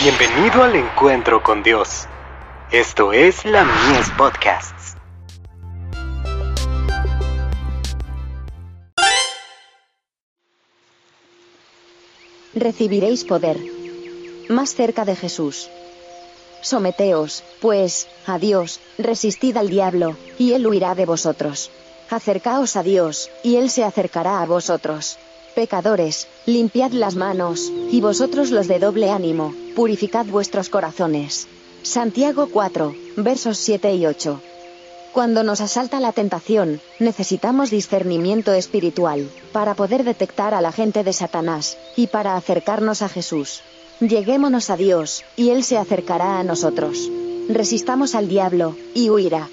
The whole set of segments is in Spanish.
Bienvenido al encuentro con Dios. Esto es la Mies Podcasts. Recibiréis poder. Más cerca de Jesús. Someteos, pues, a Dios, resistid al diablo, y él huirá de vosotros. Acercaos a Dios, y él se acercará a vosotros. Pecadores, limpiad las manos, y vosotros los de doble ánimo, purificad vuestros corazones. Santiago 4, versos 7 y 8. Cuando nos asalta la tentación, necesitamos discernimiento espiritual, para poder detectar a la gente de Satanás, y para acercarnos a Jesús. Lleguémonos a Dios, y Él se acercará a nosotros. Resistamos al diablo, y huirá.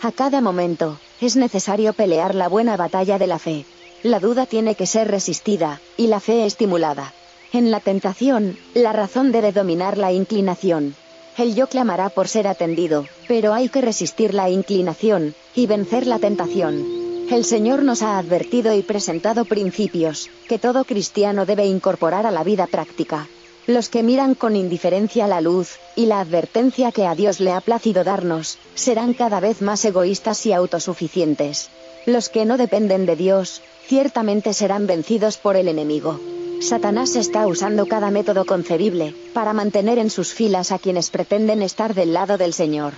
A cada momento, es necesario pelear la buena batalla de la fe. La duda tiene que ser resistida, y la fe estimulada. En la tentación, la razón debe dominar la inclinación. El yo clamará por ser atendido, pero hay que resistir la inclinación, y vencer la tentación. El Señor nos ha advertido y presentado principios, que todo cristiano debe incorporar a la vida práctica. Los que miran con indiferencia la luz, y la advertencia que a Dios le ha placido darnos, serán cada vez más egoístas y autosuficientes. Los que no dependen de Dios, ciertamente serán vencidos por el enemigo. Satanás está usando cada método concebible, para mantener en sus filas a quienes pretenden estar del lado del Señor.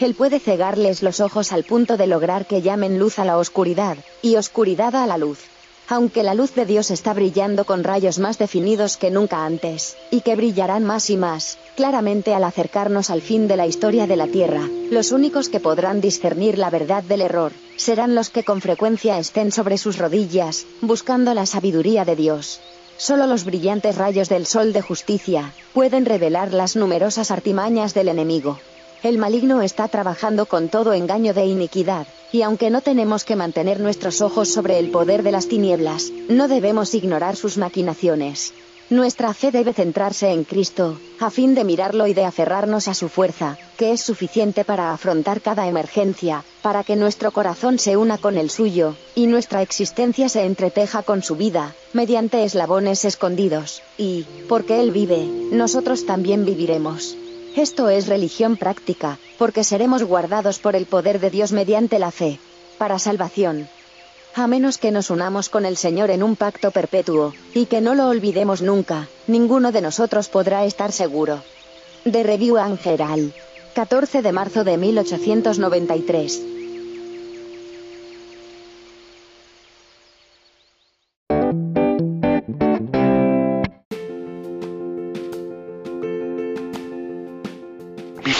Él puede cegarles los ojos al punto de lograr que llamen luz a la oscuridad, y oscuridad a la luz aunque la luz de Dios está brillando con rayos más definidos que nunca antes, y que brillarán más y más, claramente al acercarnos al fin de la historia de la Tierra, los únicos que podrán discernir la verdad del error, serán los que con frecuencia estén sobre sus rodillas, buscando la sabiduría de Dios. Solo los brillantes rayos del sol de justicia, pueden revelar las numerosas artimañas del enemigo. El maligno está trabajando con todo engaño de iniquidad, y aunque no tenemos que mantener nuestros ojos sobre el poder de las tinieblas, no debemos ignorar sus maquinaciones. Nuestra fe debe centrarse en Cristo, a fin de mirarlo y de aferrarnos a su fuerza, que es suficiente para afrontar cada emergencia, para que nuestro corazón se una con el suyo, y nuestra existencia se entreteja con su vida, mediante eslabones escondidos, y, porque Él vive, nosotros también viviremos. Esto es religión práctica, porque seremos guardados por el poder de Dios mediante la fe, para salvación. A menos que nos unamos con el Señor en un pacto perpetuo, y que no lo olvidemos nunca, ninguno de nosotros podrá estar seguro. De Review Angeral. 14 de marzo de 1893.